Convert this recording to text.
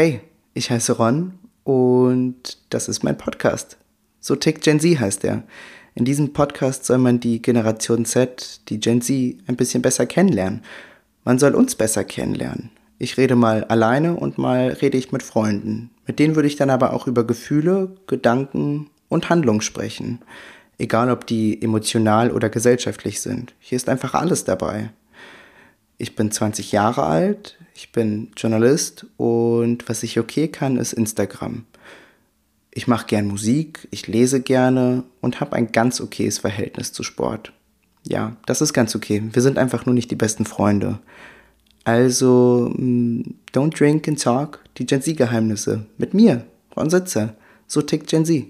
Hey, ich heiße Ron und das ist mein Podcast. So tickt Gen Z heißt er. In diesem Podcast soll man die Generation Z, die Gen Z, ein bisschen besser kennenlernen. Man soll uns besser kennenlernen. Ich rede mal alleine und mal rede ich mit Freunden. Mit denen würde ich dann aber auch über Gefühle, Gedanken und Handlungen sprechen. Egal ob die emotional oder gesellschaftlich sind. Hier ist einfach alles dabei. Ich bin 20 Jahre alt, ich bin Journalist und was ich okay kann, ist Instagram. Ich mache gern Musik, ich lese gerne und habe ein ganz okayes Verhältnis zu Sport. Ja, das ist ganz okay. Wir sind einfach nur nicht die besten Freunde. Also, mm, don't drink and talk, die Gen Z-Geheimnisse. Mit mir, Ron Sitzer. So tickt Gen Z.